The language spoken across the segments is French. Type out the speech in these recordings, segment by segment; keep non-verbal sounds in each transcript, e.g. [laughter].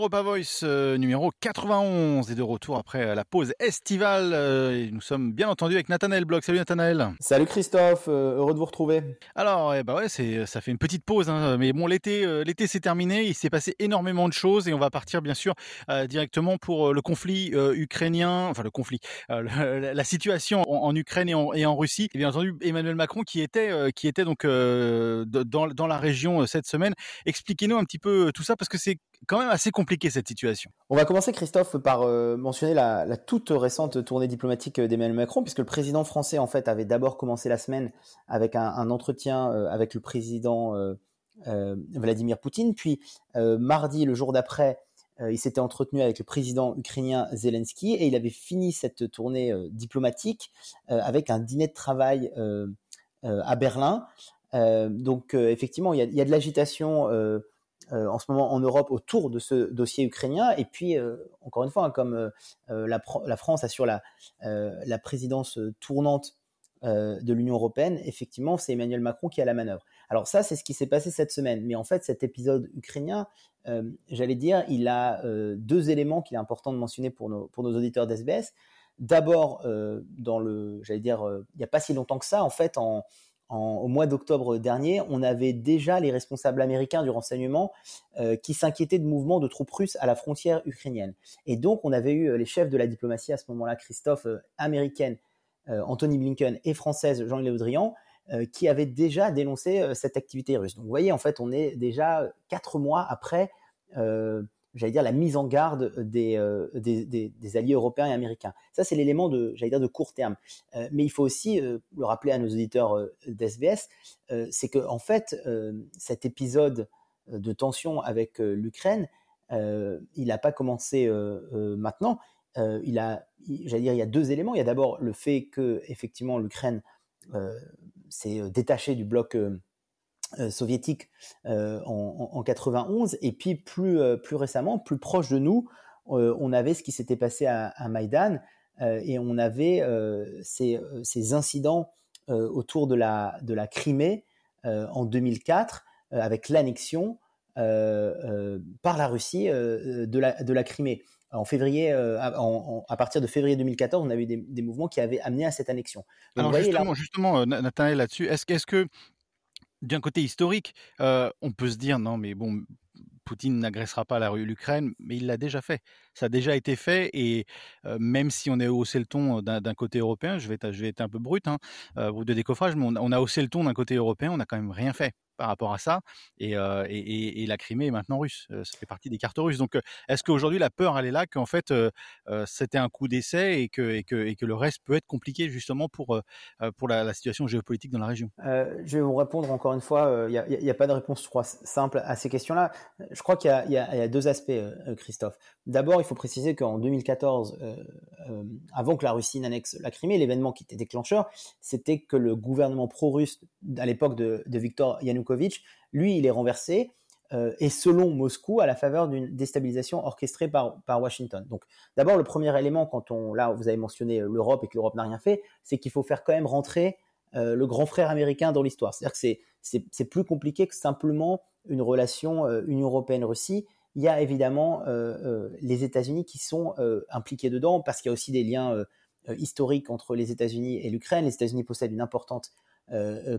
Europa Voice euh, numéro 91 et de retour après euh, la pause estivale. Euh, et nous sommes bien entendu avec Nathanaël Bloch. Salut Nathanaël. Salut Christophe, heureux de vous retrouver. Alors, eh ben ouais, c'est ça fait une petite pause, hein, mais bon, l'été, l'été s'est terminé. Il s'est passé énormément de choses et on va partir bien sûr directement pour le conflit ukrainien, enfin le conflit, la, situation en, Ukraine et en, et en, Russie. Et bien entendu, Emmanuel Macron qui était qui était donc dans, dans la région cette semaine. Expliquez-nous un petit peu tout ça parce que c'est quand même assez compliqué cette situation. On va commencer, Christophe, par euh, mentionner la, toute récente tournée diplomatique d'Emmanuel Macron, puisque le président français, en fait, avait d'abord commencé la semaine avec un, entretien euh, avec le président euh, Vladimir Poutine, puis mardi, le jour d'après, il s'était entretenu avec le président ukrainien Zelensky, et il avait fini cette tournée diplomatique avec un dîner de travail à Berlin. donc, effectivement, il y a, de l'agitation en ce moment en Europe autour de ce dossier ukrainien. Et puis, euh, encore une fois, hein, comme euh, la, France assure la, présidence tournante de l'Union européenne, effectivement, c'est Emmanuel Macron qui a la manœuvre. Alors ça, c'est ce qui s'est passé cette semaine. Mais en fait, cet épisode ukrainien, j'allais dire, il a deux éléments qu'il est important de mentionner pour nos, pour nos auditeurs d'SBS. D'abord, dans le, j'allais dire, il n'y a pas si longtemps que ça, en fait, en, au mois d'octobre dernier, on avait déjà les responsables américains du renseignement euh, qui s'inquiétaient de mouvements de troupes russes à la frontière ukrainienne. Et donc, on avait eu euh, les chefs de la diplomatie à ce moment-là, Christophe, euh, américaine, Anthony Blinken et française, Le Drian, qui avaient déjà dénoncé cette activité russe. Donc, vous voyez, en fait, on est déjà quatre mois après j'allais dire, la mise en garde des, euh, des, des, des, alliés européens et américains. Ça, c'est l'élément de, j'allais dire, de court terme. Euh, mais il faut aussi euh, le rappeler à nos auditeurs d'SBS, c'est que en fait, cet épisode de tension avec l'Ukraine, il n'a pas commencé maintenant. il a, j'allais dire, il y a deux éléments. Il y a d'abord le fait que effectivement l'Ukraine s'est détachée du bloc soviétique euh, en, en, 91 et puis plus euh, plus récemment plus proche de nous on avait ce qui s'était passé à, à Maïdan et on avait ces, ces incidents autour de la de la Crimée en 2004 avec l'annexion par la Russie de la de la Crimée en février, à partir de février 2014, on a eu des, des, mouvements qui avaient amené à cette annexion. Alors justement, justement, Nathanaël là-dessus, est-ce, est-ce que d'un côté historique, on peut se dire non, mais bon, Poutine n'agressera pas la l'Ukraine, mais il l'a déjà fait. Ça a déjà été fait, et même si on a haussé le ton d'un côté européen, je vais, être, un peu brut, hein, de décoffrage, mais on a haussé le ton d'un côté européen, on n'a quand même rien fait par rapport à ça. Et, la Crimée est maintenant russe. Ça fait partie des cartes russes. Donc, est-ce qu'aujourd'hui la peur, elle est là qu'en fait c'était un coup d'essai et que, le reste peut être compliqué justement pour la, situation géopolitique dans la région? Je vais vous répondre encore une fois. Il n'y a, pas de réponse, je simple à ces questions-là. Je crois qu'il y, a deux aspects, Christophe. D'abord, il faut préciser qu'en 2014, avant que la Russie n'annexe la Crimée, l'événement qui était déclencheur, c'était que le gouvernement pro-russe à l'époque de, de Viktor Yanukovych lui, il est renversé. Euh, et selon Moscou, à la faveur d'une déstabilisation orchestrée par, Washington. Donc, d'abord, le premier élément, quand on, là, vous avez mentionné euh, l'Europe et que l'Europe n'a rien fait, c'est qu'il faut faire quand même rentrer euh, le grand frère américain dans l'histoire. C'est-à-dire que c'est, plus compliqué que simplement une relation Union européenne-Russie. Il y a évidemment les États-Unis qui sont impliqués dedans parce qu'il y a aussi des liens historiques entre les États-Unis et l'Ukraine. Les États-Unis possèdent une importante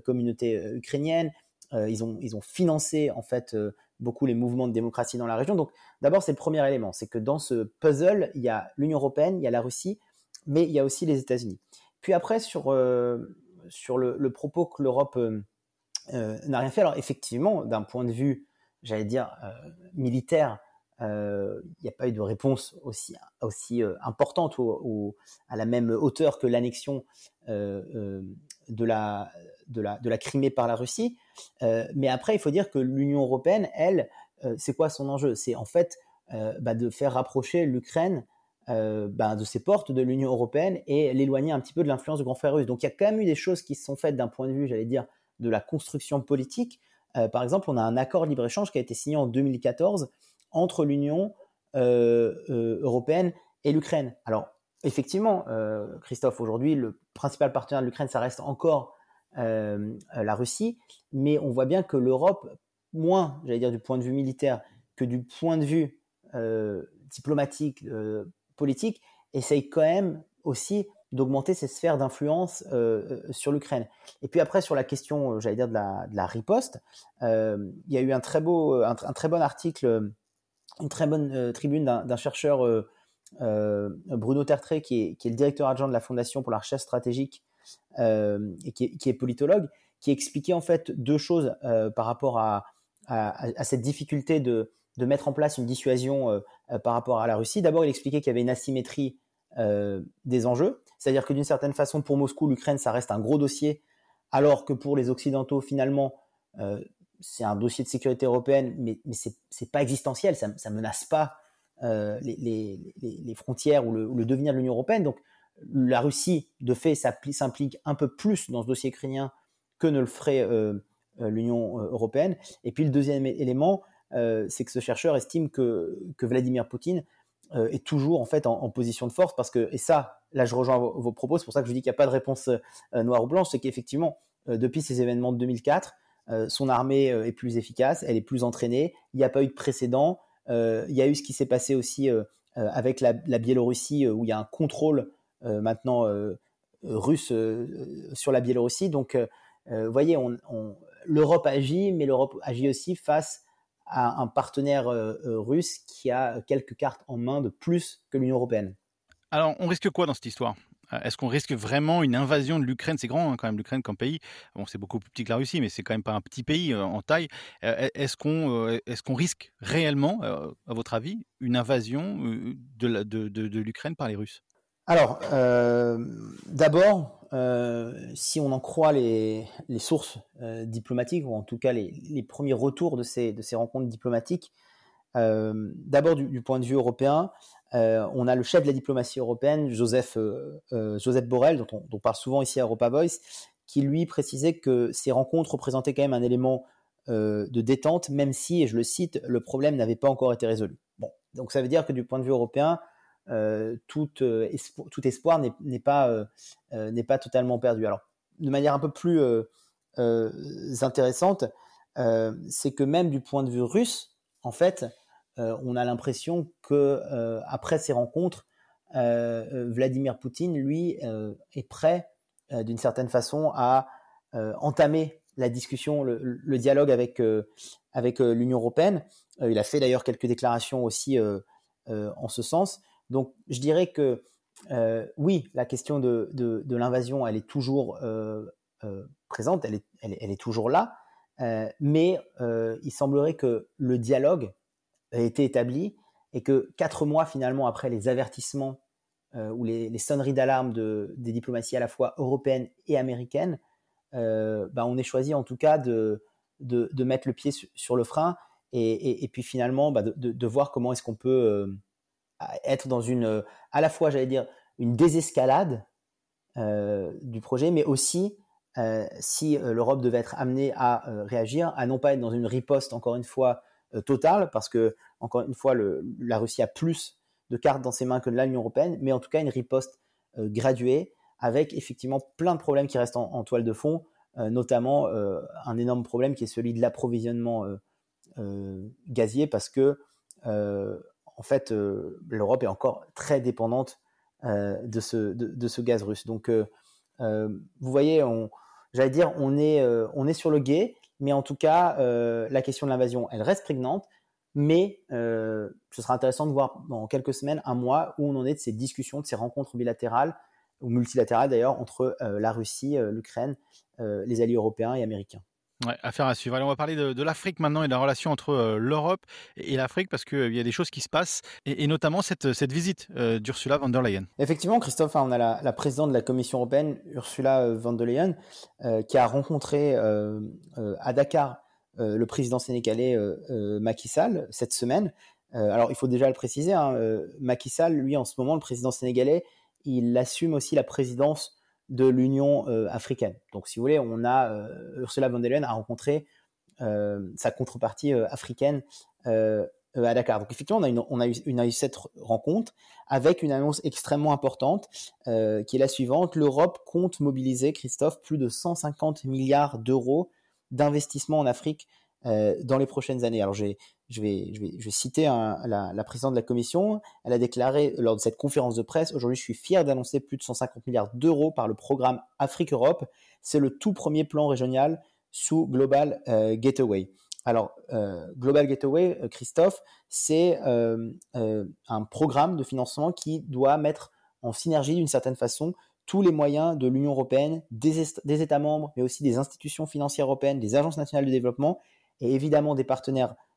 communauté ukrainienne. Euh, ils ont financé en fait euh, beaucoup les mouvements de démocratie dans la région. Donc d'abord c'est le premier élément, c'est que dans ce puzzle il y a l'Union européenne, il y a la Russie, mais il y a aussi les États-Unis. Puis après sur euh, le, propos que l'Europe n'a rien fait. Alors effectivement, d'un point de vue, j'allais dire militaire, il n'y a pas eu de réponse aussi aussi importante ou, à la même hauteur que l'annexion de la de la Crimée par la Russie. Euh, mais après, il faut dire que l'Union européenne, elle, euh, c'est quoi son enjeu? C'est en fait euh, bah, de faire rapprocher l'Ukraine bah, de ses portes de l'Union européenne et l'éloigner un petit peu de l'influence du grand frère russe. Donc il y a quand même eu des choses qui se sont faites d'un point de vue, j'allais dire, de la construction politique. par exemple, on a un accord libre-échange qui a été signé en 2014 entre l'Union européenne et l'Ukraine. Alors, effectivement, Christophe, aujourd'hui, le principal partenaire de l'Ukraine, ça reste encore euh, la Russie, mais on voit bien que l'Europe, moins, j'allais dire, du point de vue militaire que du point de vue diplomatiques, politiques, essayent quand même aussi d'augmenter ses sphères d'influence sur l'Ukraine. Et puis après, sur la question, j'allais dire, de la, riposte, il y a eu un très, beau, un, très bon article, une très bonne tribune d'un chercheur, Bruno Tertré, qui est, qui est, le directeur adjoint de la Fondation pour la recherche stratégique et qui est, qui est, politologue, qui expliquait en fait deux choses par rapport à, à, cette difficulté de, de, mettre en place une dissuasion par rapport à la Russie. D'abord, il expliquait qu'il y avait une asymétrie des enjeux. C'est-à-dire que d'une certaine façon, pour Moscou, l'Ukraine, ça reste un gros dossier, alors que pour les Occidentaux, finalement, euh, c'est un dossier de sécurité européenne, mais, mais c'est pas existentiel, ça, ne menace pas euh, les, frontières ou le, devenir de l'Union européenne. Donc la Russie, de fait, s'implique un peu plus dans ce dossier ukrainien que ne le ferait euh, l'Union européenne. Et puis le deuxième élément, c'est que ce chercheur estime que, Vladimir Poutine euh, est toujours en fait en, position de force parce que et ça là je rejoins vos, propos c'est pour ça que je dis qu'il n'y a pas de réponse euh, noire ou blanche c'est qu'effectivement euh, depuis ces événements de 2004 son armée est plus efficace elle est plus entraînée. Il n'y a pas eu de précédent. Il y a eu ce qui s'est passé aussi avec la, Biélorussie où il y a un contrôle maintenant russe sur la Biélorussie. Donc vous voyez l'Europe agit mais l'Europe agit aussi face à un partenaire euh, euh, russe qui a quelques cartes en main de plus que l'Union européenne. Alors, on risque quoi dans cette histoire? euh, est-ce qu'on risque vraiment une invasion de l'Ukraine? C'est grand hein, quand même l'Ukraine comme pays. Bon, c'est beaucoup plus petit que la Russie, mais c'est quand même pas un petit pays en taille. est-ce qu'on est qu'on risque réellement, à votre avis, une invasion de, l'Ukraine par les Russes? Alors, d'abord, euh, si on en croit les, sources euh, diplomatiques, ou en tout cas les, premiers retours de ces, de ces rencontres diplomatiques, euh, d'abord du, point de vue européen, on a le chef de la diplomatie européenne, Joseph, Joseph Borrell, dont on, parle souvent ici à Europa Voice, qui lui précisait que ces rencontres représentaient quand même un élément de détente, même si, et je le cite, le problème n'avait pas encore été résolu. Bon, donc ça veut dire que du point de vue européen, euh, tout, euh, espoir n'est pas, euh, pas totalement perdu. Alors, de manière un peu plus intéressante, c'est que même du point de vue russe, en fait, on a l'impression que après ces rencontres, Vladimir Poutine, lui, est prêt, d'une certaine façon, à entamer la discussion, le, dialogue avec, avec l'Union européenne. il a fait d'ailleurs quelques déclarations aussi en ce sens. Donc, je dirais que euh, oui, la question de, l'invasion, elle est toujours euh, euh, présente, elle est, toujours là, mais il semblerait que le dialogue ait été établi et que quatre mois finalement après les avertissements ou les, sonneries d'alarme des diplomaties à la fois européennes et américaines, bah, on ait choisi en tout cas de, mettre le pied sur, le frein et, puis finalement bah, de, voir comment est-ce qu'on peut être dans une, à la fois, j'allais dire, une désescalade euh, du projet, mais aussi, euh, si euh, l'Europe devait être amenée à réagir, à non pas être dans une riposte, encore une fois, totale, parce que, encore une fois, la Russie a plus de cartes dans ses mains que l'Union européenne, mais en tout cas une riposte graduée, avec effectivement plein de problèmes qui restent en, toile de fond, notamment un énorme problème qui est celui de l'approvisionnement gazier, parce que en fait, euh, l'Europe est encore très dépendante euh, de, ce, de, ce gaz russe. Donc, euh, vous voyez, j'allais dire, on est, on est sur le guet, mais en tout cas, la question de l'invasion, elle reste prégnante. Mais ce sera intéressant de voir dans quelques semaines, un mois, où on en est de ces discussions, de ces rencontres bilatérales ou multilatérales d'ailleurs entre la Russie, l'Ukraine, les alliés européens et américains. Ouais, affaire à suivre. Allez, on va parler de, l'Afrique maintenant et de la relation entre euh, l'Europe et, l'Afrique parce qu'il euh, y a des choses qui se passent et, notamment cette, cette visite euh, d'Ursula von der Leyen. Effectivement, Christophe, hein, on a la, présidente de la Commission européenne, Ursula von der Leyen, qui a rencontré à Dakar le président sénégalais Macky Sall cette semaine. alors, il faut déjà le préciser, hein, Macky Sall, lui, en ce moment, le président sénégalais, il assume aussi la présidence de l'Union euh, africaine. Donc, si vous voulez, on a euh, Ursula von der Leyen a rencontré euh, sa contrepartie africaine à Dakar. Donc, effectivement, on a, une, on a, eu, cette rencontre avec une annonce extrêmement importante qui est la suivante. L'Europe compte mobiliser, Christophe, plus de 150 milliards d'euros d'investissement en Afrique dans les prochaines années. Alors, j'ai je vais, citer la, présidente de la commission. Elle a déclaré lors de cette conférence de presse Aujourd'hui, je suis fier d'annoncer plus de 150 milliards d'euros par le programme Afrique-Europe. C'est le tout premier plan régional sous Global euh, Gateway. Alors, euh, Global Gateway, euh, Christophe, c'est un programme de financement qui doit mettre en synergie d'une certaine façon tous les moyens de l'Union européenne, des, des, États membres, mais aussi des institutions financières européennes, des agences nationales de développement et évidemment des partenaires euh, euh,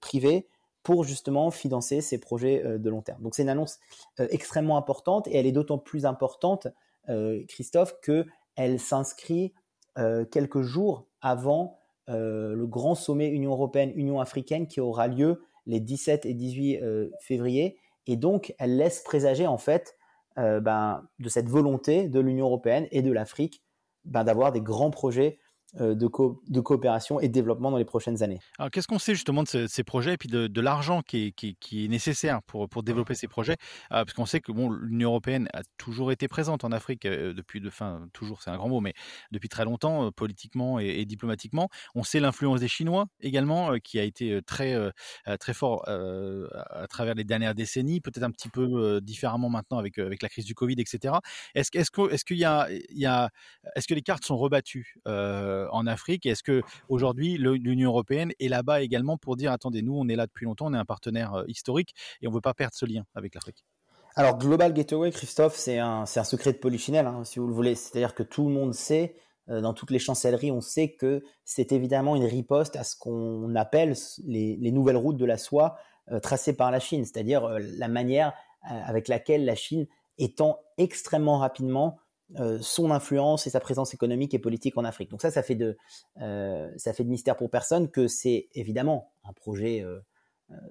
privés pour justement financer ces projets euh, de long terme. Donc c'est une annonce extrêmement importante et elle est d'autant plus importante, Christophe, qu'elle s'inscrit quelques jours avant le grand sommet Union européenne-Union africaine qui aura lieu les 17 et 18 février. Et donc, elle laisse présager en fait ben, de cette volonté de l'Union européenne et de l'Afrique ben, d'avoir des grands projets euh, de, de, coopération et de développement dans les prochaines années. Alors, qu'est-ce qu'on sait justement de ces, projets et puis de, l'argent qui, qui, est nécessaire pour, pour développer ces projets? Ah, Parce qu'on sait que bon, l'Union européenne a toujours été présente en Afrique euh, depuis, de, fin, toujours, c'est un grand mot, mais depuis très longtemps, euh, politiquement et, diplomatiquement. On sait l'influence des Chinois également, qui a été très, très fort à travers les dernières décennies, peut-être un petit peu différemment maintenant avec, avec la crise du Covid, etc. Est-ce est est qu'il y a, il y a est-ce que les cartes sont rebattues en Afrique? Est-ce que aujourd'hui l'Union européenne est là-bas également pour dire attendez, nous on est là depuis longtemps, on est un partenaire euh, historique et on ne veut pas perdre ce lien avec l'Afrique? Alors, Global Gateway, Christophe, c'est un, un, secret de polichinelle, hein, si vous le voulez. C'est-à-dire que tout le monde sait, euh, dans toutes les chancelleries, on sait que c'est évidemment une riposte à ce qu'on appelle les, nouvelles routes de la soie euh, tracées par la Chine, c'est-à-dire la manière avec laquelle la Chine étend extrêmement rapidement euh, son influence et sa présence économique et politique en Afrique. Donc ça, ça fait de, euh, ça fait de mystère pour personne que c'est évidemment un projet euh,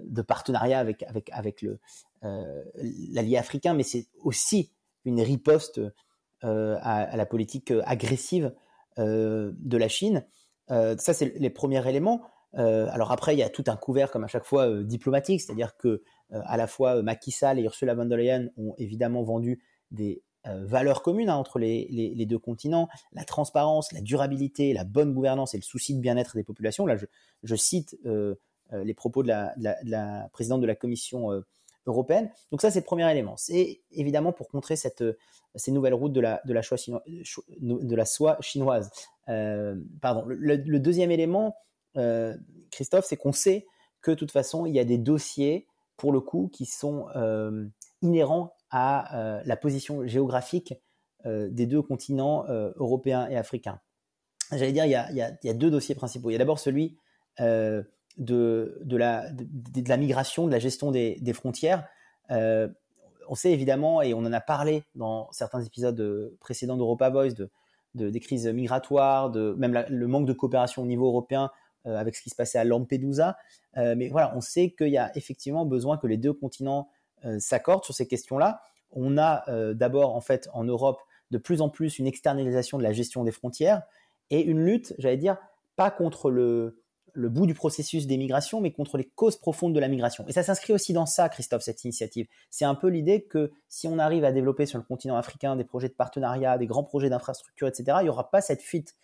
de partenariat avec, avec, avec le, l'allié africain, mais c'est aussi une riposte à, la politique agressive de la Chine. ça, c'est les premiers éléments. alors après, il y a tout un couvert, comme à chaque fois, diplomatique, c'est-à-dire que à la fois Macky Sall et Ursula von der Leyen ont évidemment vendu des valeurs communes hein, entre les, deux continents, la transparence, la durabilité, la bonne gouvernance et le souci de bien-être des populations. Là, je, cite euh, euh, les propos de la, présidente de la Commission européenne. Donc ça, c'est le premier élément. C'est évidemment pour contrer cette, ces nouvelles routes de la, soie chinoise. pardon. Le, deuxième élément, Christophe, c'est qu'on sait que de toute façon, il y a des dossiers, pour le coup, qui sont inhérents à euh, la position géographique euh, des deux continents euh, européens et africains. J'allais dire, il y, a, deux dossiers principaux. Il y a d'abord celui de, la, migration, de la gestion des, frontières. on sait évidemment, et on en a parlé dans certains épisodes précédents d'Europa Voice, de, des crises migratoires, même le manque de coopération au niveau européen avec ce qui se passait à Lampedusa. mais voilà, on sait qu'il y a effectivement besoin que les deux continents s'accordent sur ces questions-là. On a euh, d'abord, en fait, en Europe, de plus en plus une externalisation de la gestion des frontières et une lutte, j'allais dire, pas contre le, bout du processus des migrations, mais contre les causes profondes de la migration. Et ça s'inscrit aussi dans ça, Christophe, cette initiative. C'est un peu l'idée que si on arrive à développer sur le continent africain des projets de partenariat, des grands projets d'infrastructure, etc., il n'y aura pas cette fuite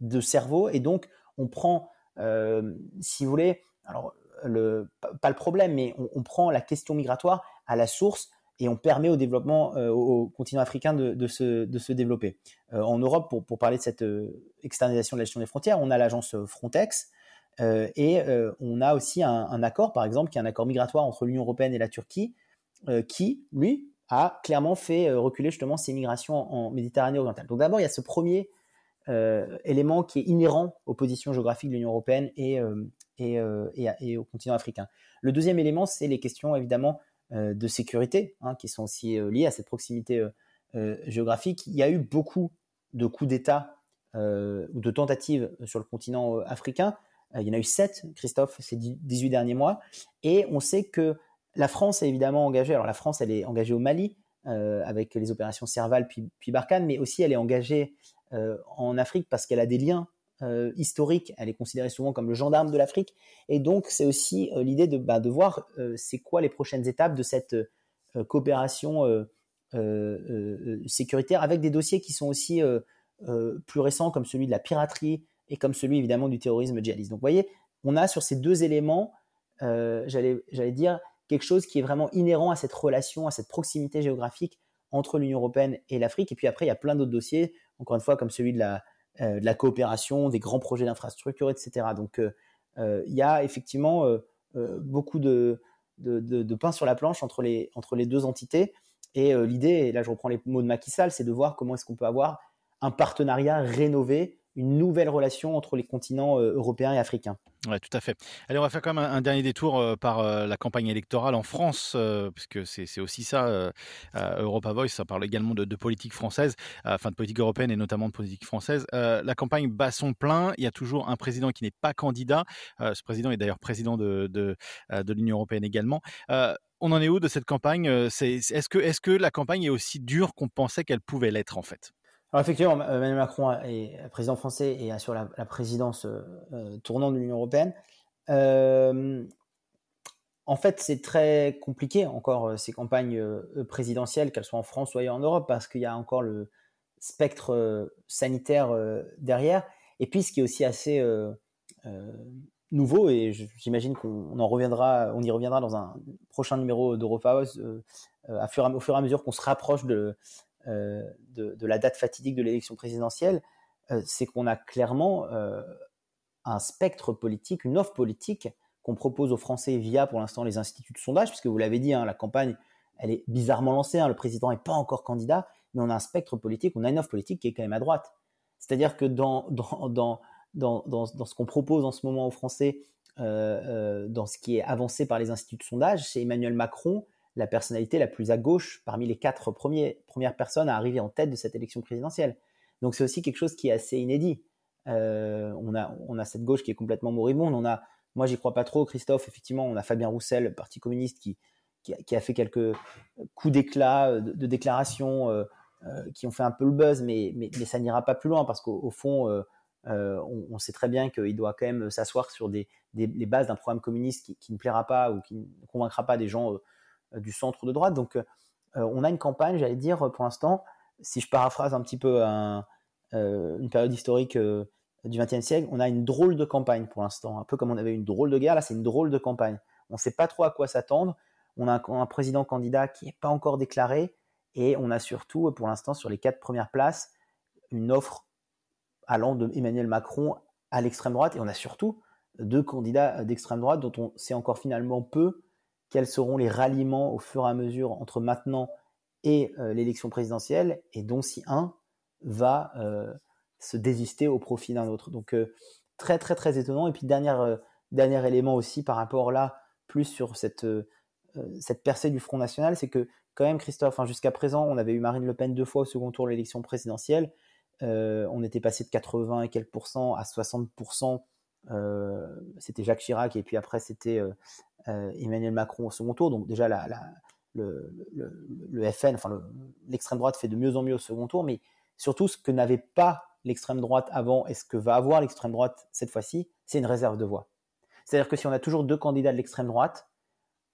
de cerveau. Et donc, on prend, euh, si vous voulez, alors, le, pas le problème, mais on prend la question migratoire à la source et on permet au développement euh, au continent africain de, se, de se, développer. Euh, en Europe, pour, pour, parler de cette euh, externalisation de la gestion des frontières, on a l'agence Frontex et on a aussi un, accord, par exemple, qui est un accord migratoire entre l'Union européenne et la Turquie, qui, lui, a clairement fait reculer justement ces migrations en, Méditerranée orientale. Donc d'abord, il y a ce premier élément qui est inhérent aux positions géographiques de l'Union européenne et, et, et, et, au continent africain. Le deuxième élément, c'est les questions évidemment euh, de sécurité, hein, qui sont aussi euh, liées à cette proximité euh, géographique. Il y a eu beaucoup de coups d'État ou de tentatives sur le continent africain. il y en a eu sept, Christophe, ces 18 derniers mois. Et on sait que la France est évidemment engagée. Alors la France, elle est engagée au Mali avec les opérations Serval puis, puis, Barkhane, mais aussi elle est engagée en Afrique parce qu'elle a des liens euh, historique, elle est considérée souvent comme le gendarme de l'Afrique. Et donc, c'est aussi euh, l'idée de, bah, voir euh, c'est quoi les prochaines étapes de cette coopération sécuritaire avec des dossiers qui sont aussi plus récents, comme celui de la piraterie et comme celui évidemment du terrorisme djihadiste. Donc, vous voyez, on a sur ces deux éléments, j'allais dire, quelque chose qui est vraiment inhérent à cette relation, à cette proximité géographique entre l'Union européenne et l'Afrique. Et puis après, il y a plein d'autres dossiers, encore une fois, comme celui de la, la coopération, des grands projets d'infrastructure, etc. Donc, il y a effectivement beaucoup de, pain sur la planche entre les, entre les deux entités. Et l'idée, et là je reprends les mots de Macky Sall, c'est de voir comment est-ce qu'on peut avoir un partenariat rénové une nouvelle relation entre les continents euh, européens et africains. Oui, tout à fait. Allez, on va faire quand même un, dernier détour euh, par euh, la campagne électorale en France, puisque c'est aussi ça, Europa Voice, ça parle également de, politique française, enfin de politique européenne et notamment de politique française. la campagne bat son plein, il y a toujours un président qui n'est pas candidat, ce président est d'ailleurs président de, l'Union européenne également. on en est où de cette campagne? Est que la campagne est aussi dure qu'on pensait qu'elle pouvait l'être en fait? Effectivement, Emmanuel Macron est président français et assure la, la présidence euh, euh, tournante de l'Union européenne. Euh, en fait, c'est très compliqué encore ces campagnes présidentielles, qu'elles soient en France ou ailleurs en Europe, parce qu'il y a encore le spectre sanitaire derrière. Et puis, ce qui est aussi assez nouveau, et j'imagine qu'on en reviendra, on y reviendra dans un prochain numéro d'Europa House, au fur et à mesure qu'on se rapproche de, euh, de, la date fatidique de l'élection présidentielle, euh, c'est qu'on a clairement euh, un spectre politique, une offre politique qu'on propose aux Français via pour l'instant les instituts de sondage, puisque vous l'avez dit, hein, la campagne, elle est bizarrement lancée, hein, le président n'est pas encore candidat, mais on a un spectre politique, on a une offre politique qui est quand même à droite. C'est-à-dire que dans, dans, dans, dans, dans ce qu'on propose en ce moment aux Français, dans ce qui est avancé par les instituts de sondage, c'est Emmanuel Macron la personnalité la plus à gauche parmi les quatre premières personnes à arriver en tête de cette élection présidentielle. Donc c'est aussi quelque chose qui est assez inédit. Euh, on, a, on a cette gauche qui est complètement moribonde. On a, moi, j'y crois pas trop, Christophe. Effectivement, on a Fabien Roussel, Parti communiste, qui, qui, a, fait quelques coups d'éclat de, de, déclarations euh, euh, qui ont fait un peu le buzz, mais, mais, ça n'ira pas plus loin parce qu'au fond, on, sait très bien qu'il doit quand même s'asseoir sur des, des bases d'un programme communiste qui, qui, ne plaira pas ou qui ne convaincra pas des gens euh, du centre de droite. Donc, euh, on a une campagne, j'allais dire, pour l'instant, si je paraphrase un petit peu euh, une période historique du XXe siècle, on a une drôle de campagne pour l'instant, un peu comme on avait une drôle de guerre, là c'est une drôle de campagne. On ne sait pas trop à quoi s'attendre. On a un, président candidat qui n'est pas encore déclaré et on a surtout, pour l'instant, sur les quatre premières places, une offre allant de Emmanuel Macron à l'extrême droite et on a surtout deux candidats d'extrême droite dont on sait encore finalement peu quels seront les ralliements au fur et à mesure entre maintenant et euh, l'élection présidentielle, et dont si un va euh, se désister au profit d'un autre. Donc euh, très très très étonnant. Et puis dernier, élément aussi par rapport là, plus sur cette, cette percée du Front National, c'est que quand même Christophe, jusqu'à présent, on avait eu Marine Le Pen deux fois au second tour de l'élection présidentielle. on était passé de 80 et quelques pourcents à 60% c'était Jacques Chirac et puis après c'était Emmanuel Macron au second tour. Donc déjà, le, FN, enfin l'extrême droite fait de mieux en mieux au second tour, mais surtout ce que n'avait pas l'extrême droite avant et ce que va avoir l'extrême droite cette fois-ci, c'est une réserve de voix. C'est-à-dire que si on a toujours deux candidats de l'extrême droite,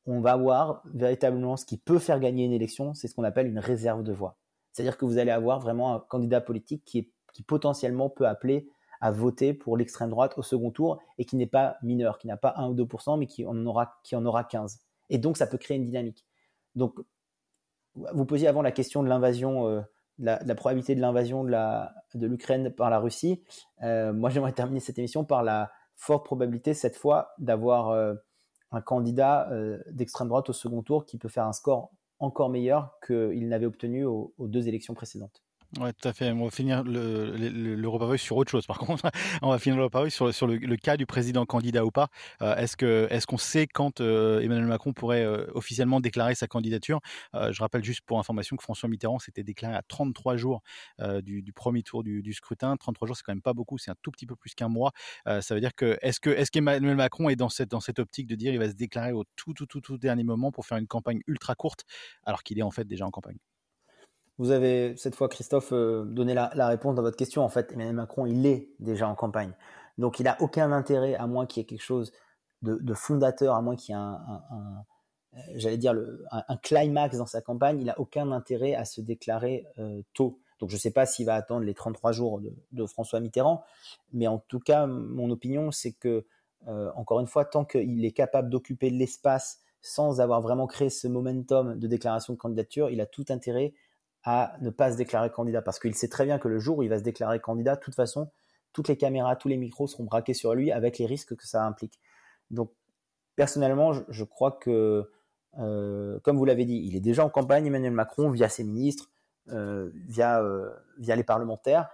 on va avoir véritablement ce qui peut faire gagner une élection, c'est ce qu'on appelle une réserve de voix. C'est-à-dire que vous allez avoir vraiment un candidat politique qui potentiellement peut appeler à voter pour l'extrême droite au second tour et qui n'est pas mineur, qui n'a pas 1 ou 2%, mais qui en aura, qui en aura 15. Et donc, ça peut créer une dynamique. Donc, vous posiez avant la question de l'invasion, euh, la, probabilité de l'invasion de l'Ukraine par la Russie. Euh, moi, j'aimerais terminer cette émission par la forte probabilité, cette fois, d'avoir euh, un candidat d'extrême droite au second tour qui peut faire un score encore meilleur qu'il n'avait obtenu aux deux élections précédentes. Ouais, tout à fait. On va finir l'Europa Voice sur autre chose. Par [laughs] contre, on va finir l'Europa sur, sur le, cas du président candidat ou pas. Euh, est-ce que est-ce qu'on sait quand euh, Emmanuel Macron pourrait euh, officiellement déclarer sa candidature? Je rappelle juste pour information que François Mitterrand s'était déclaré à 33 jours du, premier tour du, scrutin. 33 jours, c'est quand même pas beaucoup. C'est un tout petit peu plus qu'un mois. ça veut dire que est-ce que est-ce qu'Emmanuel Macron est dans cette dans cette optique de dire il va se déclarer au tout tout tout tout dernier moment pour faire une campagne ultra courte alors qu'il est en fait déjà en campagne? Vous avez cette fois, Christophe, euh, donné la, réponse dans votre question. En fait, Emmanuel Macron, il est déjà en campagne. Donc, il n'a aucun intérêt, à moins qu'il y ait quelque chose de, fondateur, à moins qu'il y ait un, euh, j'allais dire, un, climax dans sa campagne, il n'a aucun intérêt à se déclarer euh, tôt. Donc, je ne sais pas s'il va attendre les 33 jours de, François Mitterrand, mais en tout cas, mon opinion, c'est que encore une fois, tant qu'il est capable d'occuper l'espace sans avoir vraiment créé ce momentum de déclaration de candidature, il a tout intérêt à ne pas se déclarer candidat parce qu'il sait très bien que le jour où il va se déclarer candidat, de toute façon, toutes les caméras, tous les micros seront braqués sur lui avec les risques que ça implique. Donc, personnellement, je, crois que, euh, comme vous l'avez dit, il est déjà en campagne, Emmanuel Macron, via ses ministres, euh, via, euh, via les parlementaires.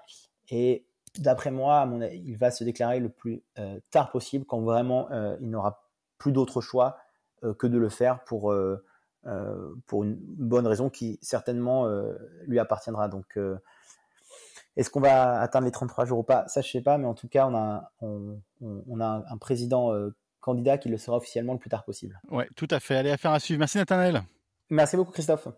Et d'après moi, il va se déclarer le plus tard possible quand vraiment il n'aura plus d'autre choix que de le faire pour euh, pour une bonne raison qui certainement euh, lui appartiendra. Donc, euh, est-ce qu'on va atteindre les 33 jours ou pas? Ça, je sais pas, mais en tout cas, on a, on, a un président candidat qui le sera officiellement le plus tard possible. Ouais, tout à fait. Allez, affaire à suivre. Merci Nathanaël. Merci beaucoup Christophe.